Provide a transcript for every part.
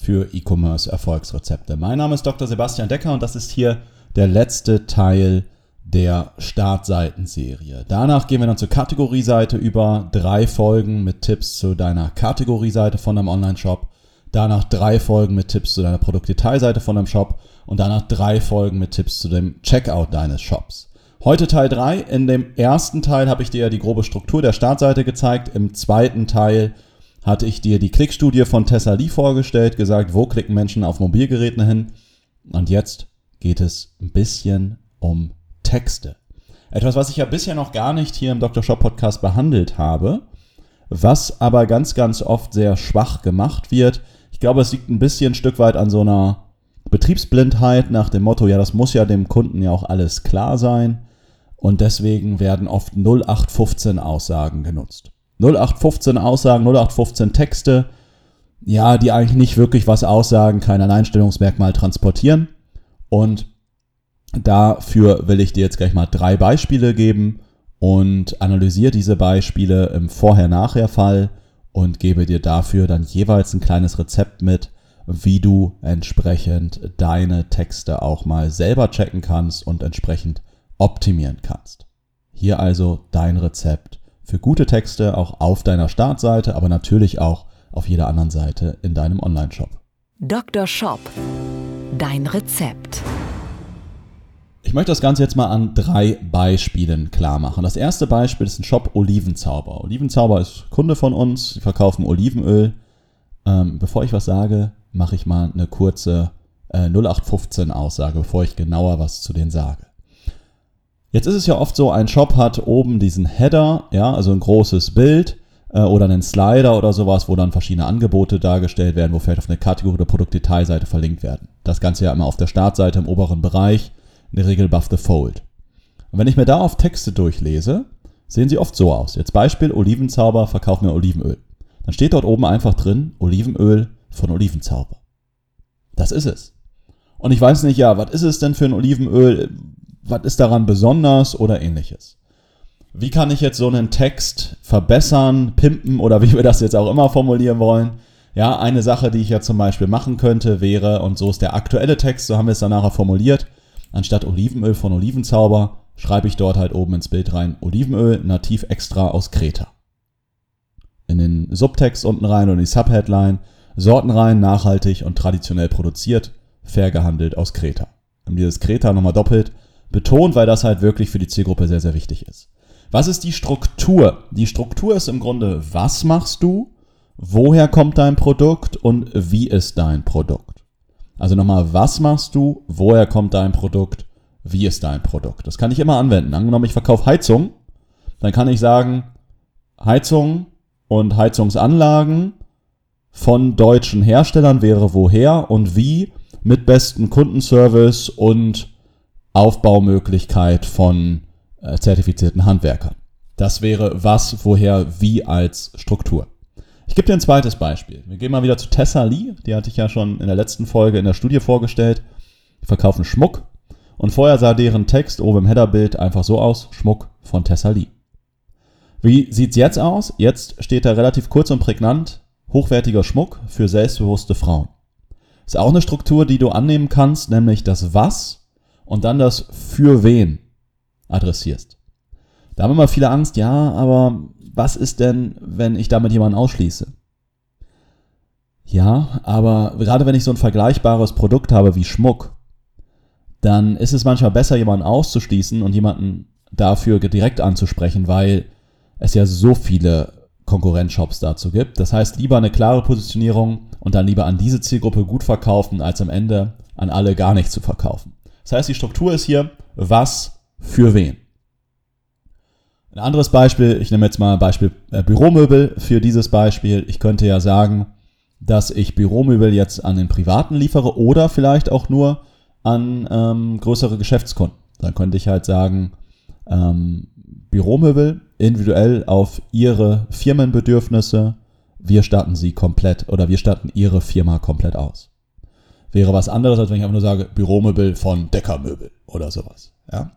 für E-Commerce Erfolgsrezepte. Mein Name ist Dr. Sebastian Decker und das ist hier der letzte Teil der Startseitenserie. Danach gehen wir dann zur Kategorieseite über drei Folgen mit Tipps zu deiner Kategorieseite von deinem Online-Shop. Danach drei Folgen mit Tipps zu deiner Produktdetailseite von deinem Shop und danach drei Folgen mit Tipps zu dem Checkout deines Shops. Heute Teil 3. In dem ersten Teil habe ich dir die grobe Struktur der Startseite gezeigt. Im zweiten Teil hatte ich dir die Klickstudie von Tessa Lee vorgestellt, gesagt, wo klicken Menschen auf Mobilgeräten hin. Und jetzt geht es ein bisschen um Texte. Etwas, was ich ja bisher noch gar nicht hier im Dr. Shop Podcast behandelt habe, was aber ganz, ganz oft sehr schwach gemacht wird. Ich glaube, es liegt ein bisschen ein Stück weit an so einer Betriebsblindheit nach dem Motto, ja, das muss ja dem Kunden ja auch alles klar sein. Und deswegen werden oft 0815 Aussagen genutzt. 0815 Aussagen, 0815 Texte, ja, die eigentlich nicht wirklich was aussagen, kein Alleinstellungsmerkmal transportieren. Und dafür will ich dir jetzt gleich mal drei Beispiele geben und analysiere diese Beispiele im Vorher-Nachher-Fall und gebe dir dafür dann jeweils ein kleines Rezept mit, wie du entsprechend deine Texte auch mal selber checken kannst und entsprechend optimieren kannst. Hier also dein Rezept für gute Texte auch auf deiner Startseite, aber natürlich auch auf jeder anderen Seite in deinem Online-Shop. Dr. Shop. Dein Rezept. Ich möchte das Ganze jetzt mal an drei Beispielen klar machen. Das erste Beispiel ist ein Shop Olivenzauber. Olivenzauber ist Kunde von uns, sie verkaufen Olivenöl. Ähm, bevor ich was sage, mache ich mal eine kurze äh, 0815 Aussage, bevor ich genauer was zu denen sage. Jetzt ist es ja oft so, ein Shop hat oben diesen Header, ja, also ein großes Bild äh, oder einen Slider oder sowas, wo dann verschiedene Angebote dargestellt werden, wo vielleicht auf eine Kategorie oder Produktdetailseite verlinkt werden. Das Ganze ja immer auf der Startseite im oberen Bereich, in der Regel above the fold. Und wenn ich mir da auf Texte durchlese, sehen sie oft so aus. Jetzt Beispiel Olivenzauber, verkauf mir Olivenöl. Dann steht dort oben einfach drin Olivenöl von Olivenzauber. Das ist es. Und ich weiß nicht, ja, was ist es denn für ein Olivenöl? Was ist daran besonders oder ähnliches. Wie kann ich jetzt so einen Text verbessern, pimpen oder wie wir das jetzt auch immer formulieren wollen? Ja, eine Sache, die ich ja zum Beispiel machen könnte, wäre, und so ist der aktuelle Text, so haben wir es dann nachher formuliert, anstatt Olivenöl von Olivenzauber, schreibe ich dort halt oben ins Bild rein Olivenöl, nativ extra aus Kreta. In den Subtext unten rein und die Subheadline, Sorten rein, nachhaltig und traditionell produziert, fair gehandelt aus Kreta. Und dieses Kreta nochmal doppelt, betont, weil das halt wirklich für die Zielgruppe sehr, sehr wichtig ist. Was ist die Struktur? Die Struktur ist im Grunde, was machst du, woher kommt dein Produkt und wie ist dein Produkt? Also nochmal, was machst du, woher kommt dein Produkt, wie ist dein Produkt? Das kann ich immer anwenden. Angenommen, ich verkaufe Heizung, dann kann ich sagen, Heizung und Heizungsanlagen von deutschen Herstellern wäre woher und wie mit besten Kundenservice und Aufbaumöglichkeit von äh, zertifizierten Handwerkern. Das wäre was, woher, wie als Struktur. Ich gebe dir ein zweites Beispiel. Wir gehen mal wieder zu Tessa Lee. Die hatte ich ja schon in der letzten Folge in der Studie vorgestellt. Die verkaufen Schmuck. Und vorher sah deren Text oben im Headerbild einfach so aus: Schmuck von Tessa Lee. Wie sieht's jetzt aus? Jetzt steht da relativ kurz und prägnant: hochwertiger Schmuck für selbstbewusste Frauen. Ist auch eine Struktur, die du annehmen kannst, nämlich das Was und dann das für wen adressierst. Da haben immer viele Angst, ja, aber was ist denn, wenn ich damit jemanden ausschließe? Ja, aber gerade wenn ich so ein vergleichbares Produkt habe wie Schmuck, dann ist es manchmal besser, jemanden auszuschließen und jemanden dafür direkt anzusprechen, weil es ja so viele Konkurrenzshops dazu gibt. Das heißt, lieber eine klare Positionierung und dann lieber an diese Zielgruppe gut verkaufen, als am Ende an alle gar nicht zu verkaufen. Das heißt, die Struktur ist hier, was für wen. Ein anderes Beispiel, ich nehme jetzt mal ein Beispiel äh, Büromöbel für dieses Beispiel. Ich könnte ja sagen, dass ich Büromöbel jetzt an den Privaten liefere oder vielleicht auch nur an ähm, größere Geschäftskunden. Dann könnte ich halt sagen, ähm, Büromöbel individuell auf ihre Firmenbedürfnisse, wir statten sie komplett oder wir statten ihre Firma komplett aus. Wäre was anderes, als wenn ich einfach nur sage, Büromöbel von Deckermöbel oder sowas. Ja?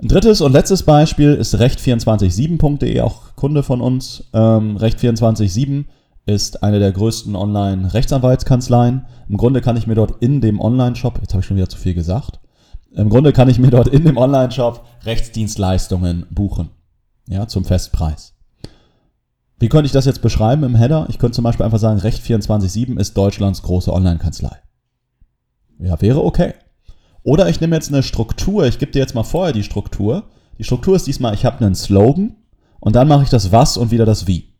Ein drittes und letztes Beispiel ist recht247.de, auch Kunde von uns. Ähm, Recht247 ist eine der größten Online-Rechtsanwaltskanzleien. Im Grunde kann ich mir dort in dem Online-Shop, jetzt habe ich schon wieder zu viel gesagt, im Grunde kann ich mir dort in dem Online-Shop Rechtsdienstleistungen buchen. Ja, zum Festpreis. Wie könnte ich das jetzt beschreiben im Header? Ich könnte zum Beispiel einfach sagen, Recht247 ist Deutschlands große Online-Kanzlei. Ja, wäre okay. Oder ich nehme jetzt eine Struktur, ich gebe dir jetzt mal vorher die Struktur. Die Struktur ist diesmal, ich habe einen Slogan und dann mache ich das Was und wieder das Wie.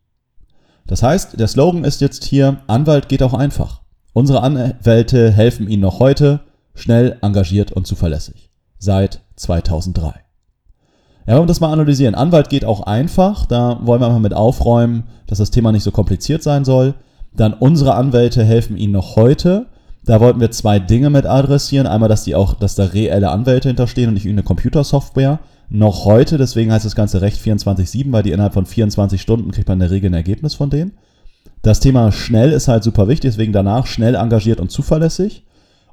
Das heißt, der Slogan ist jetzt hier, Anwalt geht auch einfach. Unsere Anwälte helfen Ihnen noch heute, schnell, engagiert und zuverlässig. Seit 2003. Ja, wollen wir das mal analysieren. Anwalt geht auch einfach. Da wollen wir mal mit aufräumen, dass das Thema nicht so kompliziert sein soll. Dann unsere Anwälte helfen Ihnen noch heute. Da wollten wir zwei Dinge mit adressieren. Einmal, dass die auch, dass da reelle Anwälte hinterstehen und nicht irgendeine Computersoftware. Noch heute, deswegen heißt das Ganze Recht 24-7, weil die innerhalb von 24 Stunden kriegt man in der Regel ein Ergebnis von denen. Das Thema schnell ist halt super wichtig, deswegen danach schnell engagiert und zuverlässig.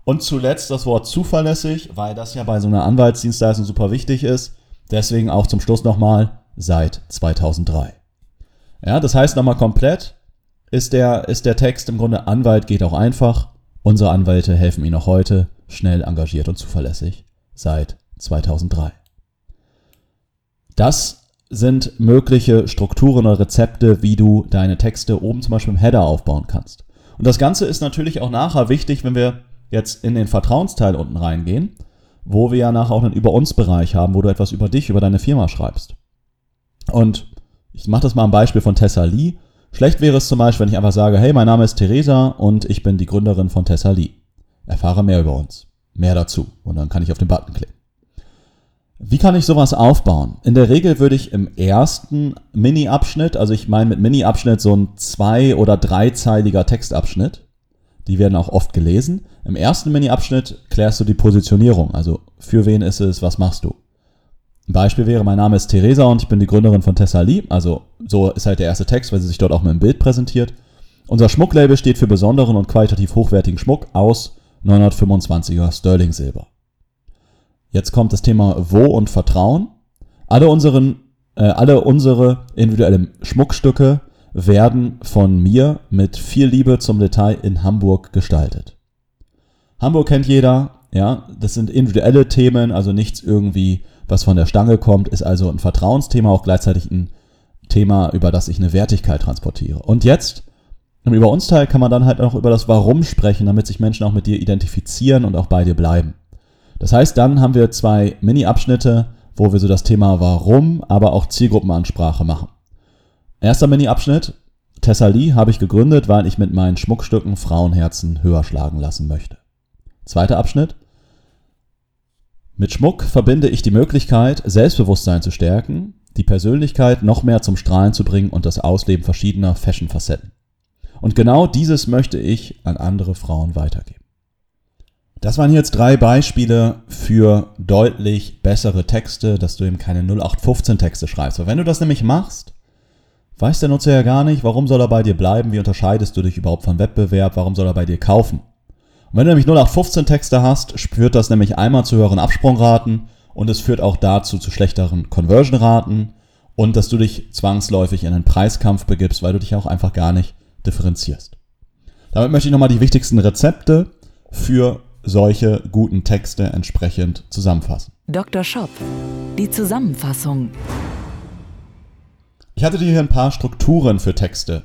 Und zuletzt das Wort zuverlässig, weil das ja bei so einer Anwaltsdienstleistung super wichtig ist. Deswegen auch zum Schluss nochmal seit 2003. Ja, das heißt nochmal komplett ist der, ist der Text im Grunde Anwalt geht auch einfach. Unsere Anwälte helfen Ihnen auch heute schnell, engagiert und zuverlässig seit 2003. Das sind mögliche Strukturen oder Rezepte, wie du deine Texte oben zum Beispiel im Header aufbauen kannst. Und das Ganze ist natürlich auch nachher wichtig, wenn wir jetzt in den Vertrauensteil unten reingehen, wo wir ja nachher auch einen Über uns Bereich haben, wo du etwas über dich, über deine Firma schreibst. Und ich mache das mal am Beispiel von Tessa Lee. Schlecht wäre es zum Beispiel, wenn ich einfach sage, hey, mein Name ist Theresa und ich bin die Gründerin von Tessa Lee. Erfahre mehr über uns. Mehr dazu. Und dann kann ich auf den Button klicken. Wie kann ich sowas aufbauen? In der Regel würde ich im ersten Mini-Abschnitt, also ich meine mit Mini-Abschnitt so ein zwei- oder dreizeiliger Textabschnitt, die werden auch oft gelesen. Im ersten Mini-Abschnitt klärst du die Positionierung, also für wen ist es, was machst du. Beispiel wäre, mein Name ist Theresa und ich bin die Gründerin von Tessa Lee, also so ist halt der erste Text, weil sie sich dort auch mit einem Bild präsentiert. Unser Schmucklabel steht für besonderen und qualitativ hochwertigen Schmuck aus 925er Sterling Silber. Jetzt kommt das Thema Wo und Vertrauen. Alle, unseren, äh, alle unsere individuellen Schmuckstücke werden von mir mit viel Liebe zum Detail in Hamburg gestaltet. Hamburg kennt jeder, ja, das sind individuelle Themen, also nichts irgendwie, was von der Stange kommt, ist also ein Vertrauensthema, auch gleichzeitig ein Thema, über das ich eine Wertigkeit transportiere. Und jetzt, im Über uns Teil, kann man dann halt auch über das Warum sprechen, damit sich Menschen auch mit dir identifizieren und auch bei dir bleiben. Das heißt, dann haben wir zwei Mini-Abschnitte, wo wir so das Thema Warum, aber auch Zielgruppenansprache machen. Erster Mini-Abschnitt. Tessa Lee habe ich gegründet, weil ich mit meinen Schmuckstücken Frauenherzen höher schlagen lassen möchte. Zweiter Abschnitt. Mit Schmuck verbinde ich die Möglichkeit, Selbstbewusstsein zu stärken, die Persönlichkeit noch mehr zum Strahlen zu bringen und das Ausleben verschiedener Fashion-Facetten. Und genau dieses möchte ich an andere Frauen weitergeben. Das waren jetzt drei Beispiele für deutlich bessere Texte, dass du eben keine 0815 Texte schreibst. Weil wenn du das nämlich machst, weiß der Nutzer ja gar nicht, warum soll er bei dir bleiben, wie unterscheidest du dich überhaupt von Wettbewerb, warum soll er bei dir kaufen. Und wenn du nämlich 0815 Texte hast, führt das nämlich einmal zu höheren Absprungraten und es führt auch dazu zu schlechteren Conversion-Raten und dass du dich zwangsläufig in einen Preiskampf begibst, weil du dich auch einfach gar nicht differenzierst. Damit möchte ich nochmal die wichtigsten Rezepte für solche guten Texte entsprechend zusammenfassen. Dr. Shop. Die Zusammenfassung. Ich hatte dir hier ein paar Strukturen für Texte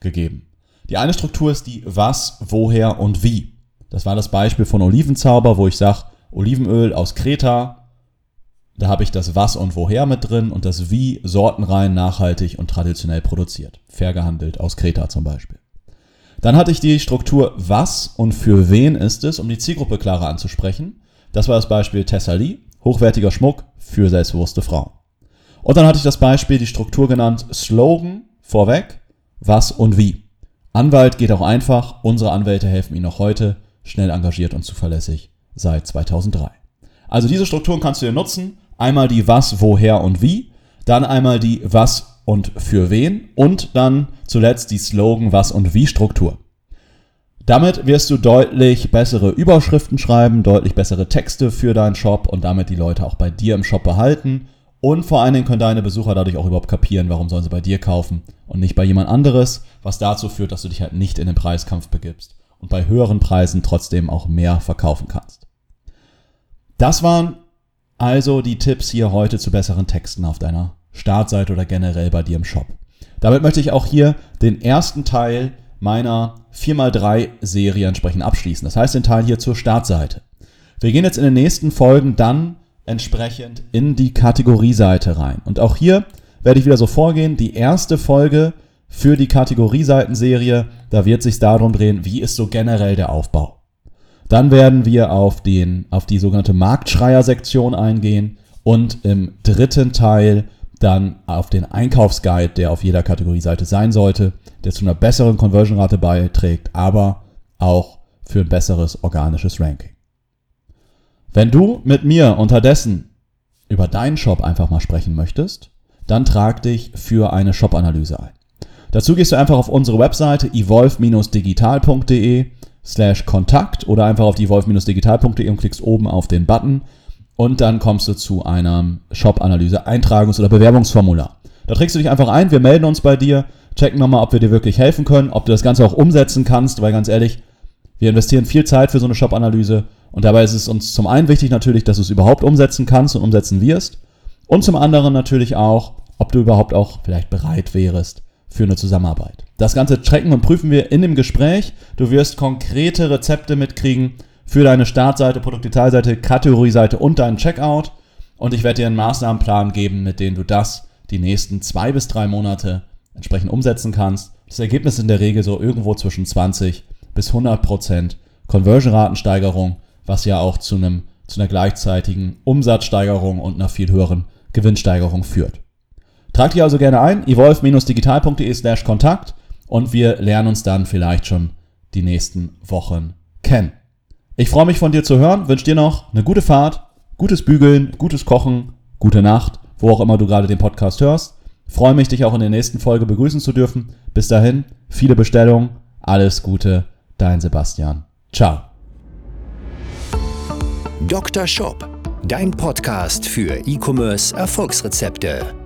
gegeben. Die eine Struktur ist die Was, Woher und Wie. Das war das Beispiel von Olivenzauber, wo ich sage, Olivenöl aus Kreta. Da habe ich das Was und Woher mit drin und das Wie sortenrein, nachhaltig und traditionell produziert. Fair gehandelt aus Kreta zum Beispiel. Dann hatte ich die Struktur Was und für wen ist es, um die Zielgruppe klarer anzusprechen. Das war das Beispiel Tessa Lee, hochwertiger Schmuck für selbstbewusste Frauen. Und dann hatte ich das Beispiel, die Struktur genannt Slogan vorweg, was und wie. Anwalt geht auch einfach. Unsere Anwälte helfen Ihnen noch heute, schnell engagiert und zuverlässig seit 2003. Also diese Strukturen kannst du dir nutzen. Einmal die was, woher und wie, dann einmal die was und für wen und dann zuletzt die Slogan was und wie Struktur. Damit wirst du deutlich bessere Überschriften schreiben, deutlich bessere Texte für deinen Shop und damit die Leute auch bei dir im Shop behalten. Und vor allen Dingen können deine Besucher dadurch auch überhaupt kapieren, warum sollen sie bei dir kaufen und nicht bei jemand anderes, was dazu führt, dass du dich halt nicht in den Preiskampf begibst und bei höheren Preisen trotzdem auch mehr verkaufen kannst. Das waren also die Tipps hier heute zu besseren Texten auf deiner Startseite oder generell bei dir im Shop. Damit möchte ich auch hier den ersten Teil meiner 4x3 Serie entsprechend abschließen. Das heißt den Teil hier zur Startseite. Wir gehen jetzt in den nächsten Folgen dann entsprechend in die Kategorieseite rein. Und auch hier werde ich wieder so vorgehen. Die erste Folge für die Kategorieseitenserie, da wird sich darum drehen, wie ist so generell der Aufbau. Dann werden wir auf, den, auf die sogenannte Marktschreier-Sektion eingehen und im dritten Teil dann auf den Einkaufsguide, der auf jeder Kategorieseite sein sollte, der zu einer besseren Conversion-Rate beiträgt, aber auch für ein besseres organisches Ranking. Wenn du mit mir unterdessen über deinen Shop einfach mal sprechen möchtest, dann trag dich für eine Shop-Analyse ein. Dazu gehst du einfach auf unsere Webseite evolve-digital.de slash Kontakt oder einfach auf evolve-digital.de und klickst oben auf den Button und dann kommst du zu einem Shop-Analyse, Eintragungs- oder Bewerbungsformular. Da trägst du dich einfach ein, wir melden uns bei dir, checken nochmal, ob wir dir wirklich helfen können, ob du das Ganze auch umsetzen kannst, weil ganz ehrlich, wir investieren viel Zeit für so eine Shop-Analyse und dabei ist es uns zum einen wichtig natürlich, dass du es überhaupt umsetzen kannst und umsetzen wirst und zum anderen natürlich auch, ob du überhaupt auch vielleicht bereit wärest für eine Zusammenarbeit. Das Ganze checken und prüfen wir in dem Gespräch. Du wirst konkrete Rezepte mitkriegen, für deine Startseite, Produktdetailseite, Kategorieseite und deinen Checkout. Und ich werde dir einen Maßnahmenplan geben, mit dem du das die nächsten zwei bis drei Monate entsprechend umsetzen kannst. Das Ergebnis ist in der Regel so irgendwo zwischen 20 bis 100 Prozent Conversion-Ratensteigerung, was ja auch zu, einem, zu einer gleichzeitigen Umsatzsteigerung und einer viel höheren Gewinnsteigerung führt. Trag dich also gerne ein, evolve-digital.de slash Kontakt und wir lernen uns dann vielleicht schon die nächsten Wochen kennen. Ich freue mich von dir zu hören, wünsche dir noch eine gute Fahrt, gutes Bügeln, gutes Kochen, gute Nacht, wo auch immer du gerade den Podcast hörst. Freue mich, dich auch in der nächsten Folge begrüßen zu dürfen. Bis dahin, viele Bestellungen, alles Gute, dein Sebastian. Ciao. Dr. Shop, dein Podcast für E-Commerce Erfolgsrezepte.